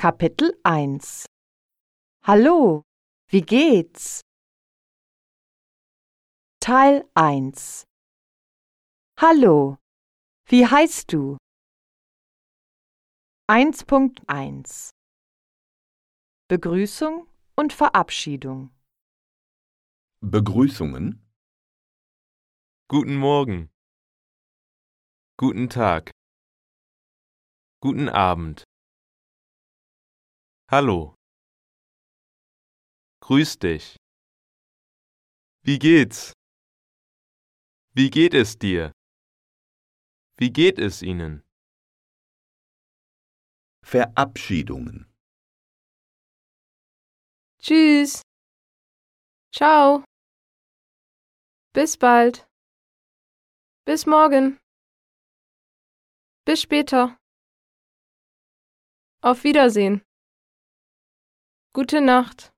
Kapitel 1 Hallo, wie geht's? Teil 1 Hallo, wie heißt du? 1.1 Begrüßung und Verabschiedung Begrüßungen. Guten Morgen. Guten Tag. Guten Abend. Hallo. Grüß dich. Wie geht's? Wie geht es dir? Wie geht es Ihnen? Verabschiedungen. Tschüss. Ciao. Bis bald. Bis morgen. Bis später. Auf Wiedersehen. Gute Nacht.